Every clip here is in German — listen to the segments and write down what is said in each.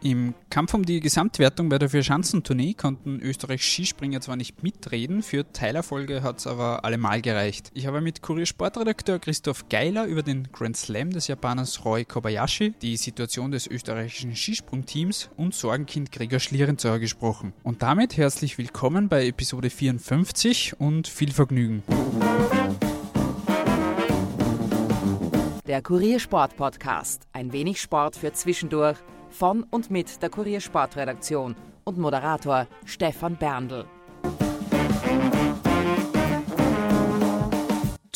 Im Kampf um die Gesamtwertung bei der Vierschanzentournee konnten Österreichs Skispringer zwar nicht mitreden, für Teilerfolge hat es aber allemal gereicht. Ich habe mit Kurier-Sportredakteur Christoph Geiler über den Grand Slam des Japaners Roy Kobayashi, die Situation des österreichischen Skisprungteams und Sorgenkind Gregor Schlierenzauer gesprochen. Und damit herzlich willkommen bei Episode 54 und viel Vergnügen. Der Kurier-Sport Podcast. Ein wenig Sport für zwischendurch von und mit der Kuriersportredaktion und Moderator Stefan Berndl.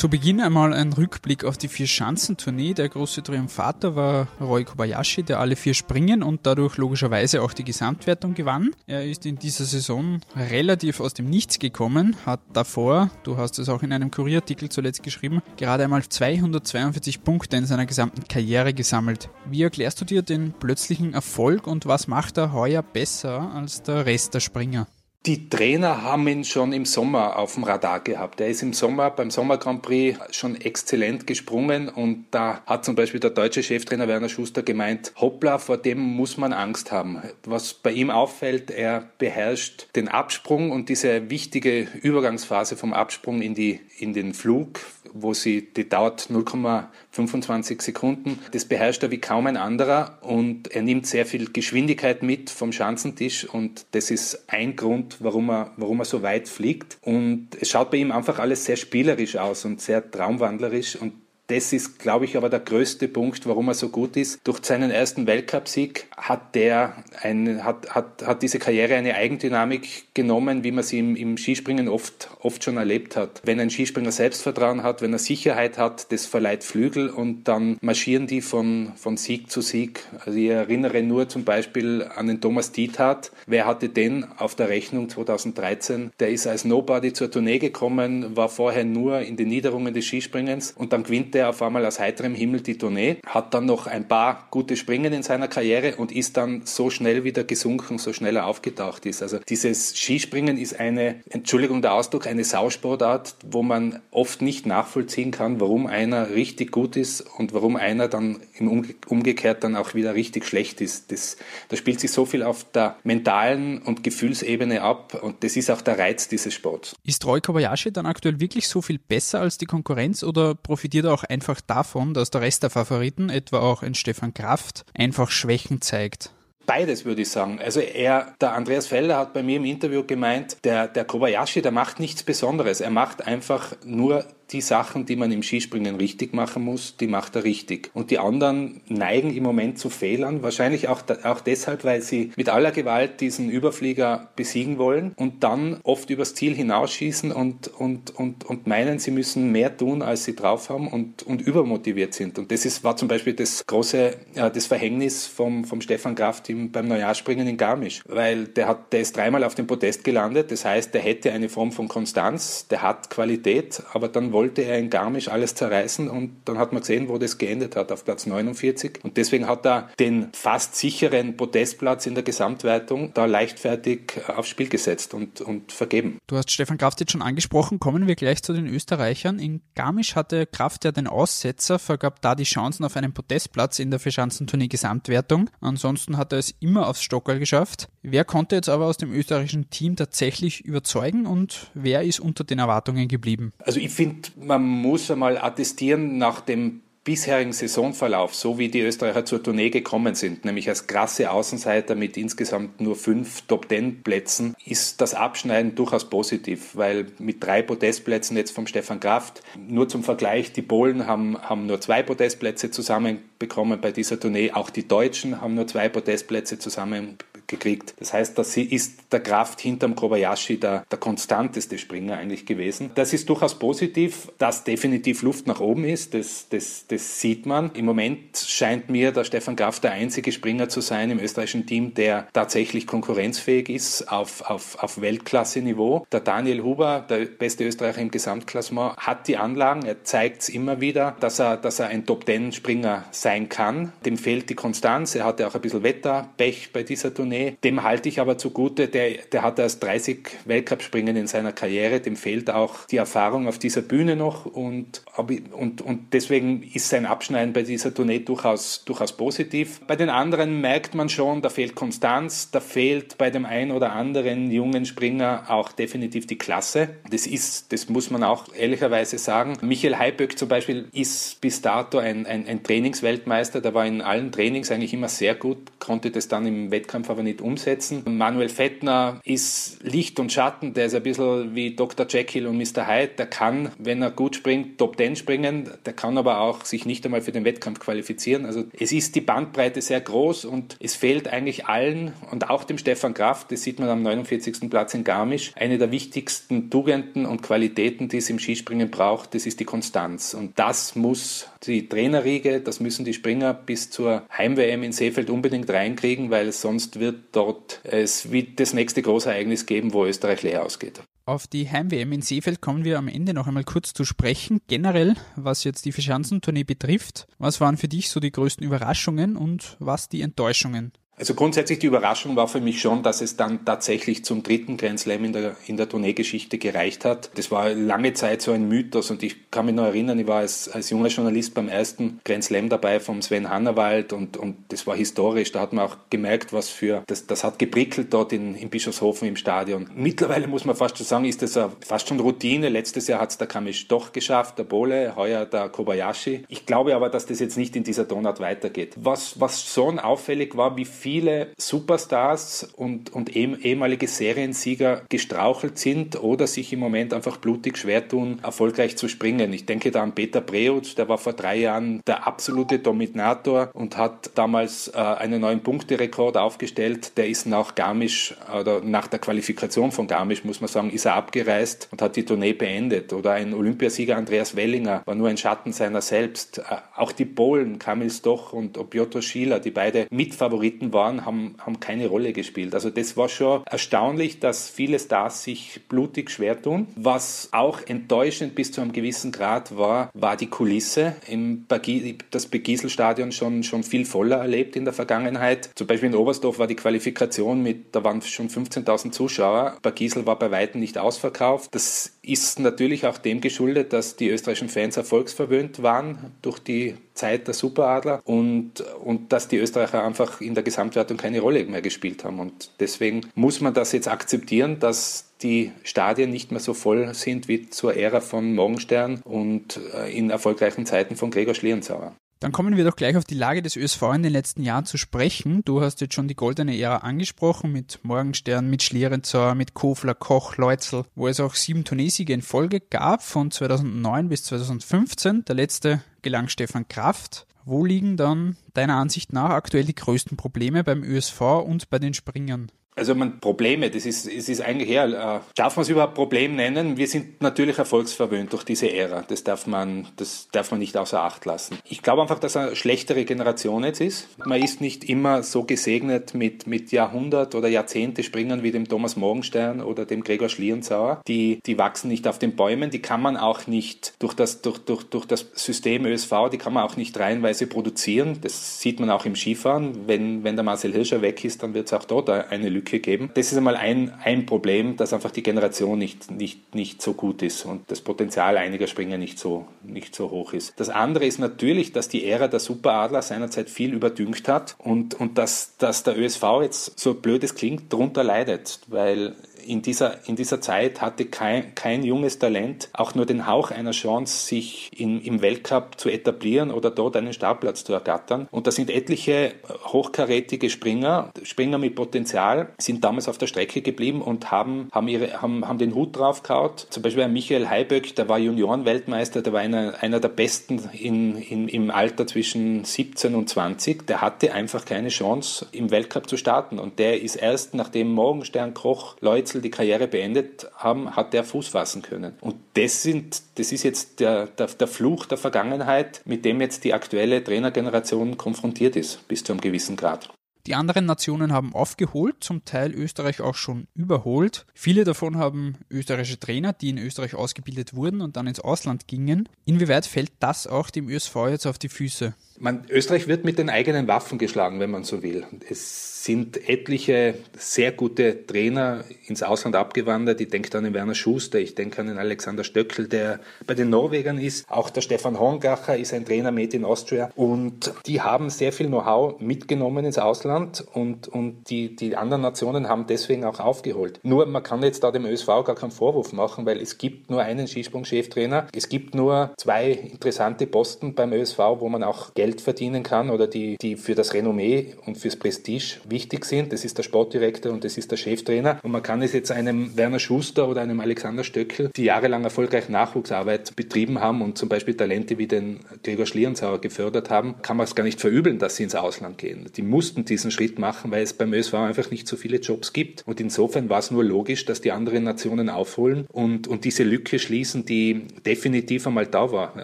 Zu Beginn einmal ein Rückblick auf die Vier-Schanzentournee. Der große Triumphator war Roy Kobayashi, der alle vier Springen und dadurch logischerweise auch die Gesamtwertung gewann. Er ist in dieser Saison relativ aus dem Nichts gekommen, hat davor, du hast es auch in einem Kurierartikel zuletzt geschrieben, gerade einmal 242 Punkte in seiner gesamten Karriere gesammelt. Wie erklärst du dir den plötzlichen Erfolg und was macht er heuer besser als der Rest der Springer? Die Trainer haben ihn schon im Sommer auf dem Radar gehabt. Er ist im Sommer beim Sommer Grand Prix schon exzellent gesprungen und da hat zum Beispiel der deutsche Cheftrainer Werner Schuster gemeint, hoppla, vor dem muss man Angst haben. Was bei ihm auffällt, er beherrscht den Absprung und diese wichtige Übergangsphase vom Absprung in, die, in den Flug, wo sie, die dauert 0,25 Sekunden. Das beherrscht er wie kaum ein anderer und er nimmt sehr viel Geschwindigkeit mit vom Schanzentisch und das ist ein Grund, warum er, warum er so weit fliegt. Und es schaut bei ihm einfach alles sehr spielerisch aus und sehr traumwandlerisch und das ist, glaube ich, aber der größte Punkt, warum er so gut ist. Durch seinen ersten Weltcupsieg hat der ein, hat, hat, hat diese Karriere eine Eigendynamik genommen, wie man sie im, im Skspringen oft, oft schon erlebt hat. Wenn ein Skispringer Selbstvertrauen hat, wenn er Sicherheit hat, das verleiht Flügel und dann marschieren die von, von Sieg zu Sieg. Also ich erinnere nur zum Beispiel an den Thomas Diethardt. Wer hatte den auf der Rechnung 2013? Der ist als Nobody zur Tournee gekommen, war vorher nur in den Niederungen des Skispringens und dann gewinnt er auf einmal aus heiterem Himmel die Tournee, hat dann noch ein paar gute Springen in seiner Karriere und ist dann so schnell wieder gesunken, so schnell er aufgetaucht ist. Also dieses Skispringen ist eine, Entschuldigung der Ausdruck, eine Sausportart, wo man oft nicht nachvollziehen kann, warum einer richtig gut ist und warum einer dann im Umge umgekehrt dann auch wieder richtig schlecht ist. Das, da spielt sich so viel auf der mentalen und Gefühlsebene ab und das ist auch der Reiz dieses Sports. Ist Roy Kobayashi dann aktuell wirklich so viel besser als die Konkurrenz oder profitiert er auch einfach davon, dass der Rest der Favoriten, etwa auch ein Stefan Kraft, einfach Schwächen zeigt. Beides würde ich sagen. Also er, der Andreas Felder hat bei mir im Interview gemeint, der, der Kobayashi, der macht nichts Besonderes. Er macht einfach nur die Sachen, die man im Skispringen richtig machen muss, die macht er richtig. Und die anderen neigen im Moment zu Fehlern, wahrscheinlich auch, auch deshalb, weil sie mit aller Gewalt diesen Überflieger besiegen wollen und dann oft übers Ziel hinausschießen und, und, und, und meinen, sie müssen mehr tun, als sie drauf haben und, und übermotiviert sind. Und das ist, war zum Beispiel das große, äh, das Verhängnis vom, vom Stefan Kraft im, beim Neujahrspringen in Garmisch, weil der hat, der ist dreimal auf dem Podest gelandet, das heißt, der hätte eine Form von Konstanz, der hat Qualität, aber dann wollte wollte er in Garmisch alles zerreißen und dann hat man gesehen, wo das geendet hat, auf Platz 49. Und deswegen hat er den fast sicheren Podestplatz in der Gesamtwertung da leichtfertig aufs Spiel gesetzt und, und vergeben. Du hast Stefan Kraft jetzt schon angesprochen, kommen wir gleich zu den Österreichern. In Garmisch hatte Kraft ja den Aussetzer, vergab da die Chancen auf einen Podestplatz in der Verschanzentournee Gesamtwertung. Ansonsten hat er es immer aufs Stockerl geschafft. Wer konnte jetzt aber aus dem österreichischen Team tatsächlich überzeugen und wer ist unter den Erwartungen geblieben? Also ich finde, man muss einmal attestieren nach dem bisherigen Saisonverlauf, so wie die Österreicher zur Tournee gekommen sind, nämlich als krasse Außenseiter mit insgesamt nur fünf Top-Ten-Plätzen, ist das Abschneiden durchaus positiv, weil mit drei Podestplätzen jetzt vom Stefan Kraft, nur zum Vergleich, die Polen haben, haben nur zwei Podestplätze zusammenbekommen bei dieser Tournee, auch die Deutschen haben nur zwei Podestplätze zusammen gekriegt. Das heißt, dass sie ist der Kraft hinterm Kobayashi der, der konstanteste Springer eigentlich gewesen. Das ist durchaus positiv, dass definitiv Luft nach oben ist. Das, das, das sieht man. Im Moment scheint mir der Stefan Kraft der einzige Springer zu sein im österreichischen Team, der tatsächlich konkurrenzfähig ist auf, auf, auf Weltklasse-Niveau. Der Daniel Huber, der beste Österreicher im Gesamtklassement, hat die Anlagen. Er zeigt es immer wieder, dass er, dass er ein Top-10-Springer sein kann. Dem fehlt die Konstanz. Er hatte auch ein bisschen Wetterpech bei dieser Tournee Tournee. Dem halte ich aber zugute, der, der hat erst 30 Weltcup-Springen in seiner Karriere, dem fehlt auch die Erfahrung auf dieser Bühne noch und, und, und deswegen ist sein Abschneiden bei dieser Tournee durchaus, durchaus positiv. Bei den anderen merkt man schon, da fehlt Konstanz, da fehlt bei dem einen oder anderen jungen Springer auch definitiv die Klasse. Das ist, das muss man auch ehrlicherweise sagen. Michael Heiböck zum Beispiel ist bis dato ein, ein, ein Trainingsweltmeister, der war in allen Trainings eigentlich immer sehr gut, konnte das dann im Wettkampf aber nicht umsetzen. Manuel Fettner ist Licht und Schatten, der ist ein bisschen wie Dr. Jekyll und Mr. Hyde, der kann, wenn er gut springt, Top 10 springen, der kann aber auch sich nicht einmal für den Wettkampf qualifizieren. Also es ist die Bandbreite sehr groß und es fehlt eigentlich allen und auch dem Stefan Kraft, das sieht man am 49. Platz in Garmisch, eine der wichtigsten Tugenden und Qualitäten, die es im Skispringen braucht, das ist die Konstanz. Und das muss die Trainerriege, das müssen die Springer bis zur Heim-WM in Seefeld unbedingt reinkriegen, weil sonst wird dort es wird das nächste Großereignis geben, wo Österreich leer ausgeht. Auf die Heim-WM in Seefeld kommen wir am Ende noch einmal kurz zu sprechen. Generell, was jetzt die Verschanzentournee betrifft, was waren für dich so die größten Überraschungen und was die Enttäuschungen? Also grundsätzlich die Überraschung war für mich schon, dass es dann tatsächlich zum dritten Grand Slam in der, in der Tourneegeschichte gereicht hat. Das war lange Zeit so ein Mythos und ich kann mich noch erinnern, ich war als, als junger Journalist beim ersten Grand Slam dabei vom Sven Hannawald und, und das war historisch. Da hat man auch gemerkt, was für, das, das hat geprickelt dort in, in Bischofshofen im Stadion. Mittlerweile muss man fast schon sagen, ist das fast schon Routine. Letztes Jahr hat es der Kamisch doch geschafft, der Bole, heuer der Kobayashi. Ich glaube aber, dass das jetzt nicht in dieser Tonart weitergeht. Was, was schon auffällig war, wie viele Superstars und, und ehemalige Seriensieger gestrauchelt sind oder sich im Moment einfach blutig schwer tun, erfolgreich zu springen. Ich denke da an Peter Preutz, der war vor drei Jahren der absolute Dominator und hat damals äh, einen neuen Punkterekord aufgestellt. Der ist nach Garmisch oder nach der Qualifikation von Garmisch, muss man sagen, ist er abgereist und hat die Tournee beendet. Oder ein Olympiasieger Andreas Wellinger war nur ein Schatten seiner selbst. Äh, auch die Polen, Kamil Stoch und Piotr Schiller, die beide Mitfavoriten waren, haben, haben keine Rolle gespielt. Also das war schon erstaunlich, dass viele Stars sich blutig schwer tun. Was auch enttäuschend bis zu einem gewissen Grad war, war die Kulisse. Im Bagi das Begieselstadion schon, schon viel voller erlebt in der Vergangenheit. Zum Beispiel in Oberstdorf war die Qualifikation mit, da waren schon 15.000 Zuschauer. Bagisel war bei weitem nicht ausverkauft. Das ist natürlich auch dem geschuldet, dass die österreichischen Fans erfolgsverwöhnt waren durch die Zeit der Superadler und, und dass die Österreicher einfach in der Gesamtwertung keine Rolle mehr gespielt haben. Und deswegen muss man das jetzt akzeptieren, dass die Stadien nicht mehr so voll sind wie zur Ära von Morgenstern und äh, in erfolgreichen Zeiten von Gregor Schlierenzauer. Dann kommen wir doch gleich auf die Lage des ÖSV in den letzten Jahren zu sprechen. Du hast jetzt schon die goldene Ära angesprochen mit Morgenstern, mit Schlierenzauer, mit Kofler, Koch, Leutzel, wo es auch sieben Turniersiege in Folge gab von 2009 bis 2015. Der letzte gelang Stefan Kraft. Wo liegen dann deiner Ansicht nach aktuell die größten Probleme beim ÖSV und bei den Springern? Also man Probleme, das ist, es ist eigentlich eher, äh, darf man es überhaupt Problem nennen? Wir sind natürlich erfolgsverwöhnt durch diese Ära. Das darf man, das darf man nicht außer Acht lassen. Ich glaube einfach, dass eine schlechtere Generation jetzt ist. Man ist nicht immer so gesegnet mit, mit Jahrhundert oder Jahrzehnte Springern wie dem Thomas Morgenstern oder dem Gregor Schlierenzauer. Die, die wachsen nicht auf den Bäumen. Die kann man auch nicht durch das, durch, durch, durch das System ÖSV, die kann man auch nicht reihenweise produzieren. Das sieht man auch im Skifahren. Wenn, wenn der Marcel Hirscher weg ist, dann wird es auch dort eine Lücke Lücke geben. Das ist einmal ein, ein Problem, dass einfach die Generation nicht, nicht, nicht so gut ist und das Potenzial einiger Springer nicht so, nicht so hoch ist. Das andere ist natürlich, dass die Ära der Superadler seinerzeit viel überdüngt hat und, und dass, dass der ÖSV jetzt, so blöd es klingt, darunter leidet, weil in dieser, in dieser Zeit hatte kein, kein junges Talent auch nur den Hauch einer Chance, sich in, im Weltcup zu etablieren oder dort einen Startplatz zu ergattern. Und da sind etliche hochkarätige Springer, Springer mit Potenzial, sind damals auf der Strecke geblieben und haben, haben, ihre, haben, haben den Hut drauf gehaut. Zum Beispiel Michael Heiböck, der war Juniorenweltmeister, der war einer, einer der Besten in, in, im Alter zwischen 17 und 20. Der hatte einfach keine Chance, im Weltcup zu starten. Und der ist erst, nachdem Morgenstern, Koch, Leutz Wechsel die Karriere beendet haben, hat der Fuß fassen können. Und das, sind, das ist jetzt der, der, der Fluch der Vergangenheit, mit dem jetzt die aktuelle Trainergeneration konfrontiert ist, bis zu einem gewissen Grad. Die anderen Nationen haben aufgeholt, zum Teil Österreich auch schon überholt. Viele davon haben österreichische Trainer, die in Österreich ausgebildet wurden und dann ins Ausland gingen. Inwieweit fällt das auch dem ÖSV jetzt auf die Füße? Man, Österreich wird mit den eigenen Waffen geschlagen, wenn man so will. Es sind etliche sehr gute Trainer ins Ausland abgewandert. Ich denke an den Werner Schuster, ich denke an den Alexander Stöckel, der bei den Norwegern ist. Auch der Stefan Horngacher ist ein Trainer made in Austria. Und die haben sehr viel Know-how mitgenommen ins Ausland und, und die, die anderen Nationen haben deswegen auch aufgeholt. Nur man kann jetzt da dem ÖSV gar keinen Vorwurf machen, weil es gibt nur einen Skisprung-Cheftrainer. Es gibt nur zwei interessante Posten beim ÖSV, wo man auch Geld verdienen kann oder die, die für das Renommee und fürs Prestige wichtig sind. Das ist der Sportdirektor und das ist der Cheftrainer. Und man kann es jetzt einem Werner Schuster oder einem Alexander Stöckel, die jahrelang erfolgreich Nachwuchsarbeit betrieben haben und zum Beispiel Talente wie den Gregor Schlierenzauer gefördert haben, kann man es gar nicht verübeln, dass sie ins Ausland gehen. Die mussten diesen Schritt machen, weil es beim ÖSV einfach nicht so viele Jobs gibt. Und insofern war es nur logisch, dass die anderen Nationen aufholen und, und diese Lücke schließen, die definitiv einmal da war.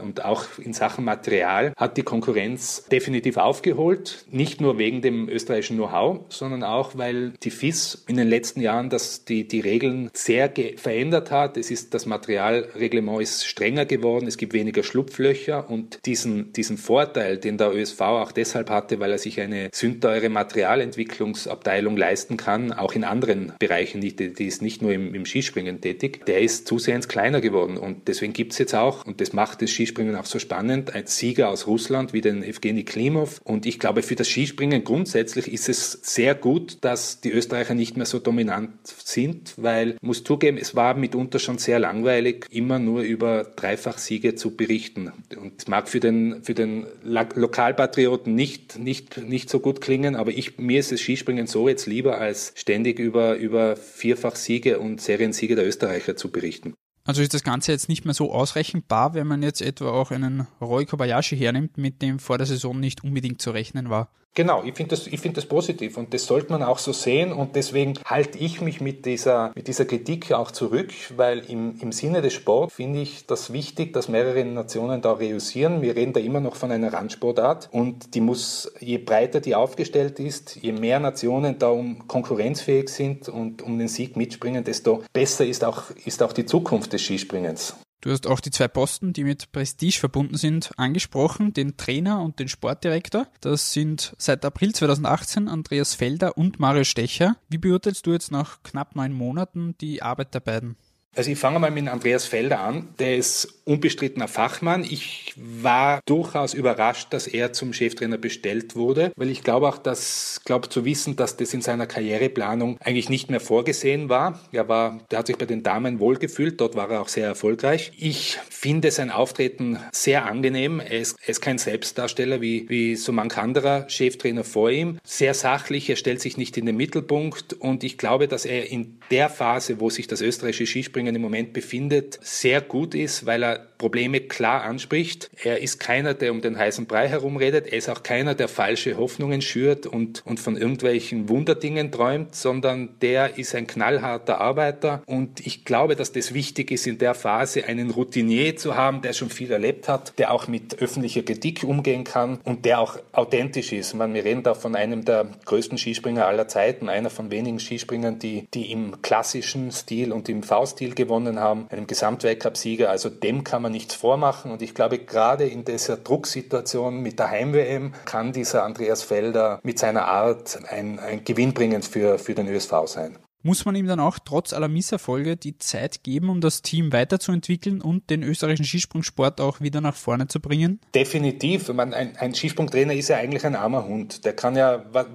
Und auch in Sachen Material hat die Konkurrenz definitiv aufgeholt, nicht nur wegen dem österreichischen Know-how, sondern auch, weil die FIS in den letzten Jahren das, die, die Regeln sehr verändert hat. Es ist, das Materialreglement ist strenger geworden, es gibt weniger Schlupflöcher und diesen, diesen Vorteil, den der ÖSV auch deshalb hatte, weil er sich eine sündteure Materialentwicklungsabteilung leisten kann, auch in anderen Bereichen, die, die ist nicht nur im, im Skispringen tätig, der ist zusehends kleiner geworden und deswegen gibt es jetzt auch, und das macht das Skispringen auch so spannend, ein Sieger aus Russland wie den Evgeny Klimov und ich glaube, für das Skispringen grundsätzlich ist es sehr gut, dass die Österreicher nicht mehr so dominant sind, weil, muss zugeben, es war mitunter schon sehr langweilig, immer nur über Dreifachsiege zu berichten. Und es mag für den, für den Lokalpatrioten nicht, nicht, nicht so gut klingen, aber ich, mir ist das Skispringen so jetzt lieber, als ständig über, über Vierfachsiege und Seriensiege der Österreicher zu berichten. Also ist das Ganze jetzt nicht mehr so ausrechenbar, wenn man jetzt etwa auch einen Roy Kobayashi hernimmt, mit dem vor der Saison nicht unbedingt zu rechnen war. Genau, ich finde das, find das positiv und das sollte man auch so sehen und deswegen halte ich mich mit dieser, mit dieser Kritik auch zurück, weil im, im Sinne des Sports finde ich das wichtig, dass mehrere Nationen da reüssieren. Wir reden da immer noch von einer Randsportart und die muss, je breiter die aufgestellt ist, je mehr Nationen da um konkurrenzfähig sind und um den Sieg mitspringen, desto besser ist auch, ist auch die Zukunft des Skispringens. Du hast auch die zwei Posten, die mit Prestige verbunden sind, angesprochen, den Trainer und den Sportdirektor. Das sind seit April 2018 Andreas Felder und Mario Stecher. Wie beurteilst du jetzt nach knapp neun Monaten die Arbeit der beiden? Also ich fange mal mit Andreas Felder an. Der ist unbestrittener Fachmann. Ich war durchaus überrascht, dass er zum Cheftrainer bestellt wurde, weil ich glaube auch, dass, glaube zu wissen, dass das in seiner Karriereplanung eigentlich nicht mehr vorgesehen war. Er war, der hat sich bei den Damen wohlgefühlt. Dort war er auch sehr erfolgreich. Ich finde sein Auftreten sehr angenehm. Er ist, er ist kein Selbstdarsteller wie, wie so manch anderer Cheftrainer vor ihm. Sehr sachlich. Er stellt sich nicht in den Mittelpunkt und ich glaube, dass er in der Phase, wo sich das österreichische Skispringen Thüringen im Moment befindet, sehr gut ist, weil er Probleme klar anspricht. Er ist keiner, der um den heißen Brei herumredet. Er ist auch keiner, der falsche Hoffnungen schürt und, und von irgendwelchen Wunderdingen träumt, sondern der ist ein knallharter Arbeiter. Und ich glaube, dass das wichtig ist, in der Phase einen Routinier zu haben, der schon viel erlebt hat, der auch mit öffentlicher Kritik umgehen kann und der auch authentisch ist. Man, wir reden da von einem der größten Skispringer aller Zeiten, einer von wenigen Skispringern, die, die im klassischen Stil und im V-Stil gewonnen haben, einem Gesamtweltcup-Sieger. Also dem kann man nichts vormachen. Und ich glaube, gerade in dieser Drucksituation mit der Heim-WM kann dieser Andreas Felder mit seiner Art ein, ein gewinnbringend für, für den ÖSV sein. Muss man ihm dann auch trotz aller Misserfolge die Zeit geben, um das Team weiterzuentwickeln und den österreichischen Skisprungsport auch wieder nach vorne zu bringen? Definitiv. Man, ein, ein Skisprungtrainer ist ja eigentlich ein armer Hund. Der kann ja, was,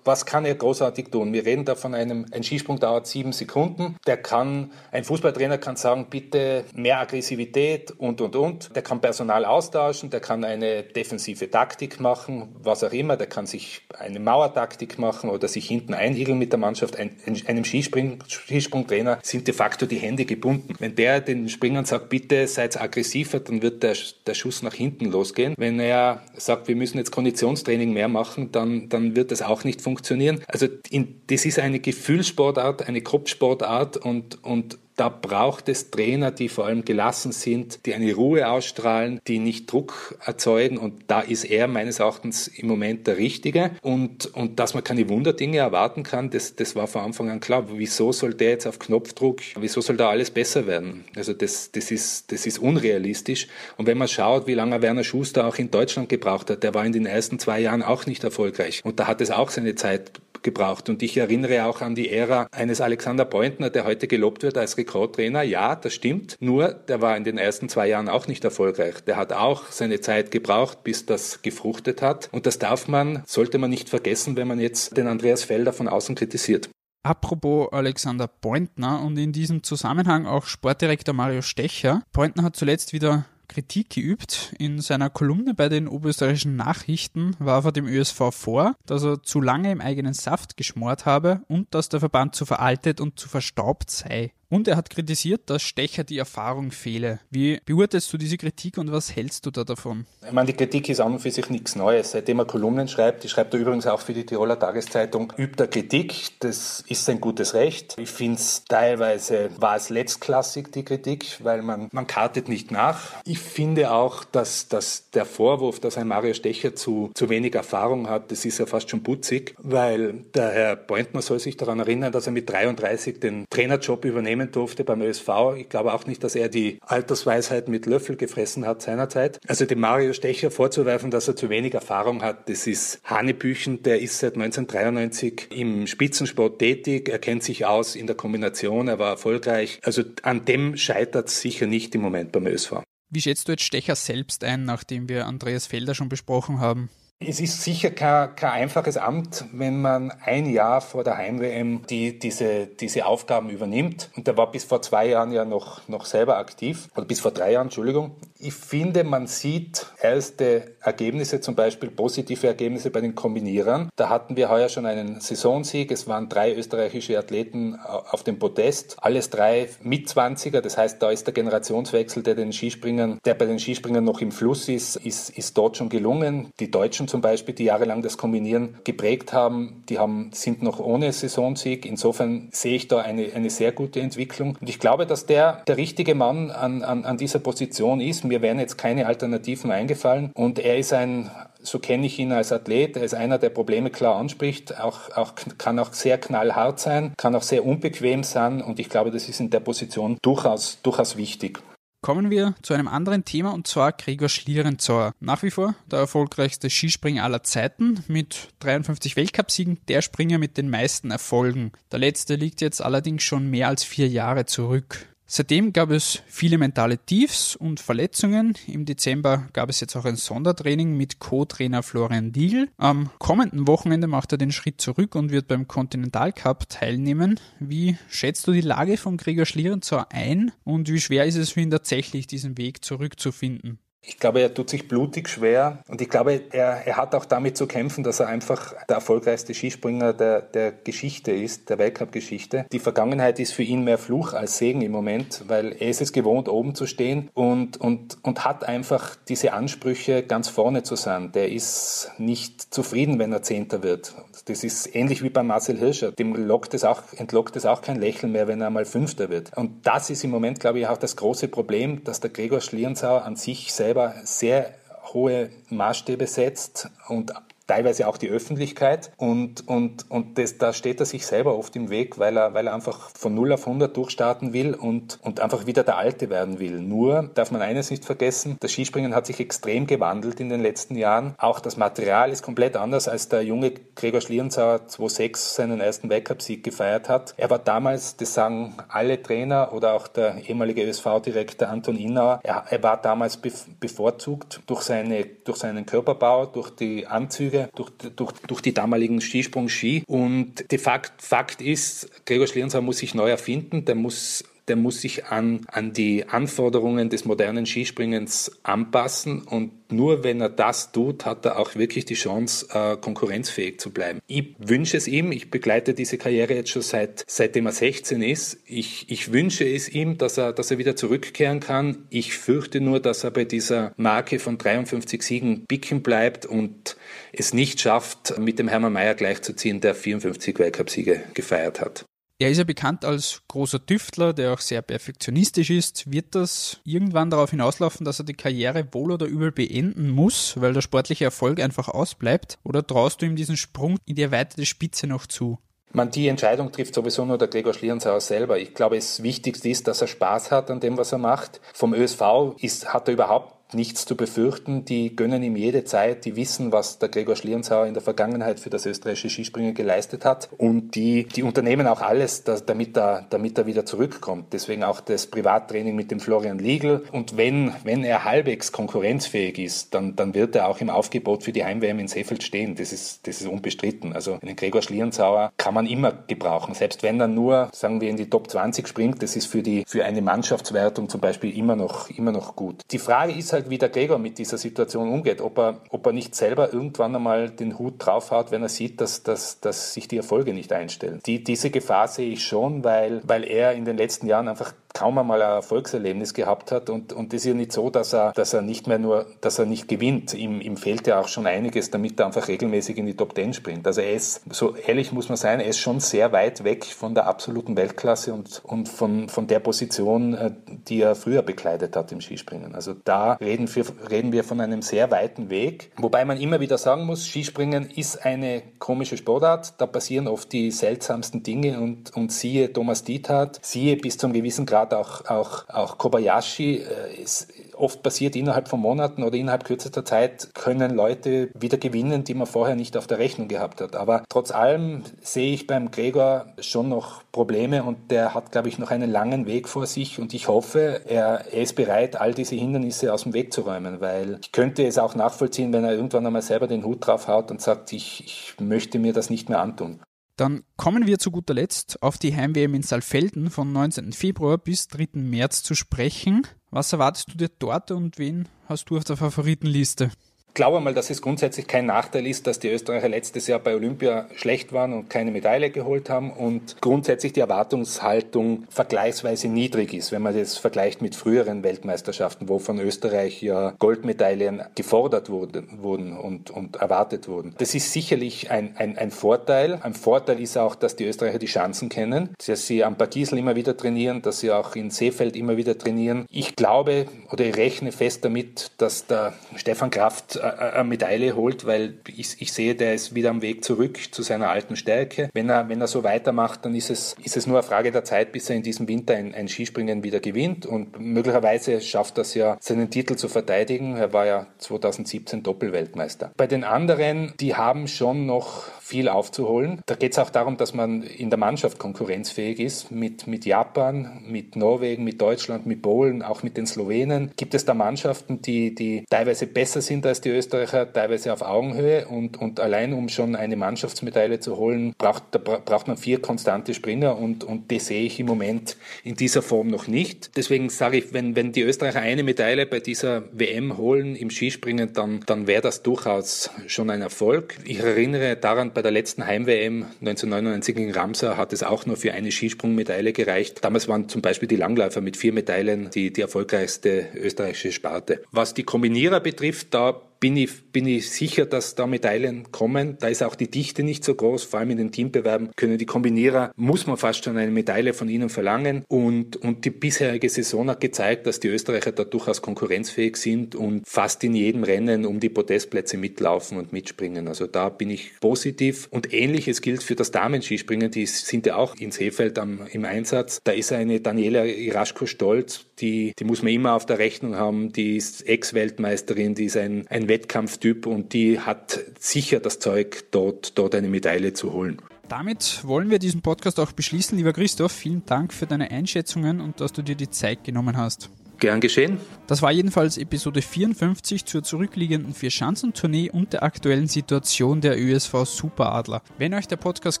was kann er großartig tun? Wir reden da von einem, ein Skisprung dauert sieben Sekunden. Der kann, ein Fußballtrainer kann sagen, bitte mehr Aggressivität und, und, und. Der kann Personal austauschen, der kann eine defensive Taktik machen, was auch immer. Der kann sich eine Mauertaktik machen oder sich hinten einhigeln mit der Mannschaft, ein, einem Skisprung, Skisprungtrainer sind de facto die Hände gebunden. Wenn der den Springern sagt, bitte seid aggressiver, dann wird der, der Schuss nach hinten losgehen. Wenn er sagt, wir müssen jetzt Konditionstraining mehr machen, dann, dann wird das auch nicht funktionieren. Also in, das ist eine Gefühlssportart, eine Kopfsportart und, und da braucht es Trainer, die vor allem gelassen sind, die eine Ruhe ausstrahlen, die nicht Druck erzeugen. Und da ist er meines Erachtens im Moment der Richtige. Und, und dass man keine Wunderdinge erwarten kann, das, das war von Anfang an klar. Wieso soll der jetzt auf Knopfdruck, wieso soll da alles besser werden? Also das, das, ist, das ist unrealistisch. Und wenn man schaut, wie lange Werner Schuster auch in Deutschland gebraucht hat, der war in den ersten zwei Jahren auch nicht erfolgreich. Und da hat es auch seine Zeit gebraucht. Und ich erinnere auch an die Ära eines Alexander Beutner, der heute gelobt wird als Rekordtrainer. Ja, das stimmt. Nur, der war in den ersten zwei Jahren auch nicht erfolgreich. Der hat auch seine Zeit gebraucht, bis das gefruchtet hat. Und das darf man, sollte man nicht vergessen, wenn man jetzt den Andreas Felder von außen kritisiert. Apropos Alexander Pointner und in diesem Zusammenhang auch Sportdirektor Mario Stecher. Pointner hat zuletzt wieder Kritik geübt. In seiner Kolumne bei den oberösterreichischen Nachrichten warf er dem ÖSV vor, dass er zu lange im eigenen Saft geschmort habe und dass der Verband zu veraltet und zu verstaubt sei. Und er hat kritisiert, dass Stecher die Erfahrung fehle. Wie beurteilst du diese Kritik und was hältst du da davon? Ich meine, die Kritik ist an und für sich nichts Neues. Seitdem er Kolumnen schreibt, die schreibt er übrigens auch für die Tiroler Tageszeitung, übt er Kritik. Das ist sein gutes Recht. Ich finde es teilweise war es letztklassig, die Kritik, weil man, man kartet nicht nach. Ich finde auch, dass, dass der Vorwurf, dass ein Mario Stecher zu, zu wenig Erfahrung hat, das ist ja fast schon putzig, weil der Herr Pointner soll sich daran erinnern, dass er mit 33 den Trainerjob übernehmen übernehmen durfte beim ÖSV. Ich glaube auch nicht, dass er die Altersweisheit mit Löffel gefressen hat seinerzeit. Also dem Mario Stecher vorzuwerfen, dass er zu wenig Erfahrung hat, das ist Hanebüchen. Der ist seit 1993 im Spitzensport tätig. Er kennt sich aus in der Kombination. Er war erfolgreich. Also an dem scheitert es sicher nicht im Moment beim ÖSV. Wie schätzt du jetzt Stecher selbst ein, nachdem wir Andreas Felder schon besprochen haben? Es ist sicher kein, kein, einfaches Amt, wenn man ein Jahr vor der Heim-WM die, diese, diese Aufgaben übernimmt. Und der war bis vor zwei Jahren ja noch, noch selber aktiv, oder bis vor drei Jahren, Entschuldigung. Ich finde, man sieht erste Ergebnisse, zum Beispiel positive Ergebnisse bei den Kombinierern. Da hatten wir heuer schon einen Saisonsieg. Es waren drei österreichische Athleten auf dem Podest. Alles drei mit 20er. Das heißt, da ist der Generationswechsel, der den Skispringern, der bei den Skispringern noch im Fluss ist, ist, ist dort schon gelungen. Die Deutschen zum Beispiel, die jahrelang das Kombinieren geprägt haben, die haben, sind noch ohne Saisonsieg. Insofern sehe ich da eine, eine sehr gute Entwicklung. Und ich glaube, dass der der richtige Mann an, an, an dieser Position ist. Mir wären jetzt keine Alternativen eingefallen. Und er ist ein, so kenne ich ihn als Athlet, er ist einer, der Probleme klar anspricht, auch, auch, kann auch sehr knallhart sein, kann auch sehr unbequem sein. Und ich glaube, das ist in der Position durchaus, durchaus wichtig. Kommen wir zu einem anderen Thema und zwar Gregor Schlierenzauer. Nach wie vor der erfolgreichste Skispringer aller Zeiten mit 53 Weltcupsiegen, der Springer mit den meisten Erfolgen. Der letzte liegt jetzt allerdings schon mehr als vier Jahre zurück. Seitdem gab es viele mentale Tiefs und Verletzungen. Im Dezember gab es jetzt auch ein Sondertraining mit Co-Trainer Florian Diegel. Am kommenden Wochenende macht er den Schritt zurück und wird beim Continental Cup teilnehmen. Wie schätzt du die Lage von Gregor Schlierenzauer ein und wie schwer ist es für ihn tatsächlich, diesen Weg zurückzufinden? Ich glaube, er tut sich blutig schwer und ich glaube, er, er hat auch damit zu kämpfen, dass er einfach der erfolgreichste Skispringer der, der Geschichte ist, der Weltcup-Geschichte. Die Vergangenheit ist für ihn mehr Fluch als Segen im Moment, weil er ist es gewohnt, oben zu stehen und, und, und hat einfach diese Ansprüche, ganz vorne zu sein. Der ist nicht zufrieden, wenn er Zehnter wird. Das ist ähnlich wie bei Marcel Hirscher. Dem lockt es auch, entlockt es auch kein Lächeln mehr, wenn er mal Fünfter wird. Und das ist im Moment, glaube ich, auch das große Problem, dass der Gregor Schlierenzauer an sich selber sehr hohe Maßstäbe setzt und teilweise auch die Öffentlichkeit und, und, und das, da steht er sich selber oft im Weg, weil er, weil er einfach von 0 auf 100 durchstarten will und, und einfach wieder der Alte werden will. Nur darf man eines nicht vergessen, das Skispringen hat sich extrem gewandelt in den letzten Jahren. Auch das Material ist komplett anders, als der junge Gregor Schlierenzauer 2006 seinen ersten Weltcupsieg gefeiert hat. Er war damals, das sagen alle Trainer oder auch der ehemalige ÖSV-Direktor Anton Innauer, er, er war damals bevorzugt durch, seine, durch seinen Körperbau, durch die Anzüge, Erfolge durch, durch, durch die damaligen Skisprung-Ski. Und de Fakt, Fakt ist, Gregor Schlierenzauer muss sich neu erfinden, der muss der muss sich an, an die Anforderungen des modernen Skispringens anpassen und nur wenn er das tut, hat er auch wirklich die Chance, äh, konkurrenzfähig zu bleiben. Ich wünsche es ihm, ich begleite diese Karriere jetzt schon seit, seitdem er 16 ist. Ich, ich wünsche es ihm, dass er, dass er wieder zurückkehren kann. Ich fürchte nur, dass er bei dieser Marke von 53 Siegen bicken bleibt und es nicht schafft, mit dem Hermann Mayer gleichzuziehen, der 54 Weltcupsiege gefeiert hat. Er ist ja bekannt als großer Tüftler, der auch sehr perfektionistisch ist. Wird das irgendwann darauf hinauslaufen, dass er die Karriere wohl oder übel beenden muss, weil der sportliche Erfolg einfach ausbleibt? Oder traust du ihm diesen Sprung in die erweiterte Spitze noch zu? Man, die Entscheidung trifft sowieso nur der Gregor Schlierenzauer selber. Ich glaube, das Wichtigste ist, dass er Spaß hat an dem, was er macht. Vom ÖSV ist, hat er überhaupt nichts zu befürchten. Die gönnen ihm jede Zeit, die wissen, was der Gregor Schlierenzauer in der Vergangenheit für das österreichische Skispringen geleistet hat und die, die unternehmen auch alles, dass, damit, er, damit er wieder zurückkommt. Deswegen auch das Privattraining mit dem Florian Liegl und wenn, wenn er halbwegs konkurrenzfähig ist, dann, dann wird er auch im Aufgebot für die Heim-WM in Seefeld stehen. Das ist, das ist unbestritten. Also einen Gregor Schlierenzauer kann man immer gebrauchen, selbst wenn er nur, sagen wir, in die Top 20 springt, das ist für, die, für eine Mannschaftswertung zum Beispiel immer noch, immer noch gut. Die Frage ist halt, wie der Gregor mit dieser Situation umgeht, ob er, ob er nicht selber irgendwann einmal den Hut draufhaut, wenn er sieht, dass, dass, dass sich die Erfolge nicht einstellen. Die, diese Gefahr sehe ich schon, weil, weil er in den letzten Jahren einfach kaum einmal ein Erfolgserlebnis gehabt hat und, und es ist ja nicht so, dass er, dass er nicht mehr nur, dass er nicht gewinnt. Ihm, ihm fehlt ja auch schon einiges, damit er einfach regelmäßig in die Top Ten springt. Also er ist, so ehrlich muss man sein, er ist schon sehr weit weg von der absoluten Weltklasse und, und von, von der Position, äh, die er früher bekleidet hat im Skispringen. Also da reden wir, reden wir von einem sehr weiten Weg. Wobei man immer wieder sagen muss, Skispringen ist eine komische Sportart. Da passieren oft die seltsamsten Dinge und, und siehe Thomas Diethardt, siehe bis zum gewissen Grad gerade auch, auch, auch Kobayashi, äh, ist oft passiert innerhalb von Monaten oder innerhalb kürzester Zeit können Leute wieder gewinnen, die man vorher nicht auf der Rechnung gehabt hat. Aber trotz allem sehe ich beim Gregor schon noch Probleme und der hat, glaube ich, noch einen langen Weg vor sich und ich hoffe, er, er ist bereit, all diese Hindernisse aus dem Weg zu räumen, weil ich könnte es auch nachvollziehen, wenn er irgendwann einmal selber den Hut drauf haut und sagt, ich, ich möchte mir das nicht mehr antun. Dann kommen wir zu guter Letzt auf die Heim-WM in Saalfelden von 19. Februar bis 3. März zu sprechen. Was erwartest du dir dort und wen hast du auf der Favoritenliste? Glaube mal, dass es grundsätzlich kein Nachteil ist, dass die Österreicher letztes Jahr bei Olympia schlecht waren und keine Medaille geholt haben und grundsätzlich die Erwartungshaltung vergleichsweise niedrig ist, wenn man das vergleicht mit früheren Weltmeisterschaften, wo von Österreich ja Goldmedaillen gefordert wurden, wurden und, und erwartet wurden. Das ist sicherlich ein, ein, ein Vorteil. Ein Vorteil ist auch, dass die Österreicher die Chancen kennen, dass sie am Parkiesel immer wieder trainieren, dass sie auch in Seefeld immer wieder trainieren. Ich glaube oder ich rechne fest damit, dass der Stefan Kraft eine Medaille holt, weil ich, ich sehe, der ist wieder am Weg zurück zu seiner alten Stärke. Wenn er, wenn er so weitermacht, dann ist es, ist es nur eine Frage der Zeit, bis er in diesem Winter ein, ein Skispringen wieder gewinnt und möglicherweise schafft es ja, seinen Titel zu verteidigen. Er war ja 2017 Doppelweltmeister. Bei den anderen, die haben schon noch viel aufzuholen. Da geht es auch darum, dass man in der Mannschaft konkurrenzfähig ist. Mit, mit Japan, mit Norwegen, mit Deutschland, mit Polen, auch mit den Slowenen. Gibt es da Mannschaften, die, die teilweise besser sind als die Österreicher, teilweise auf Augenhöhe und, und allein um schon eine Mannschaftsmedaille zu holen, braucht, da braucht man vier konstante Springer und, und die sehe ich im Moment in dieser Form noch nicht. Deswegen sage ich, wenn, wenn die Österreicher eine Medaille bei dieser WM holen im Skispringen, dann, dann wäre das durchaus schon ein Erfolg. Ich erinnere daran, bei der letzten Heim-WM 1999 in Ramsar hat es auch nur für eine Skisprungmedaille gereicht. Damals waren zum Beispiel die Langläufer mit vier Medaillen die, die erfolgreichste österreichische Sparte. Was die Kombinierer betrifft, da bin ich, bin ich sicher, dass da Medaillen kommen. Da ist auch die Dichte nicht so groß. Vor allem in den Teambewerben können die Kombinierer, muss man fast schon eine Medaille von ihnen verlangen. Und, und die bisherige Saison hat gezeigt, dass die Österreicher da durchaus konkurrenzfähig sind und fast in jedem Rennen um die Podestplätze mitlaufen und mitspringen. Also da bin ich positiv. Und ähnliches gilt für das Damenskispringen. Die sind ja auch in Seefeld am, im Einsatz. Da ist eine Daniela Iraschko-Stolz, die, die muss man immer auf der Rechnung haben. Die ist Ex-Weltmeisterin, die ist ein, ein Wettkampftyp und die hat sicher das Zeug, dort, dort eine Medaille zu holen. Damit wollen wir diesen Podcast auch beschließen. Lieber Christoph, vielen Dank für deine Einschätzungen und dass du dir die Zeit genommen hast. Gern geschehen. Das war jedenfalls Episode 54 zur zurückliegenden Vier-Schanzentournee und der aktuellen Situation der ÖSV Superadler. Wenn euch der Podcast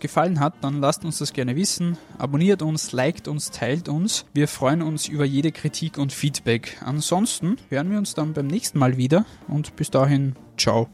gefallen hat, dann lasst uns das gerne wissen. Abonniert uns, liked uns, teilt uns. Wir freuen uns über jede Kritik und Feedback. Ansonsten hören wir uns dann beim nächsten Mal wieder und bis dahin, ciao.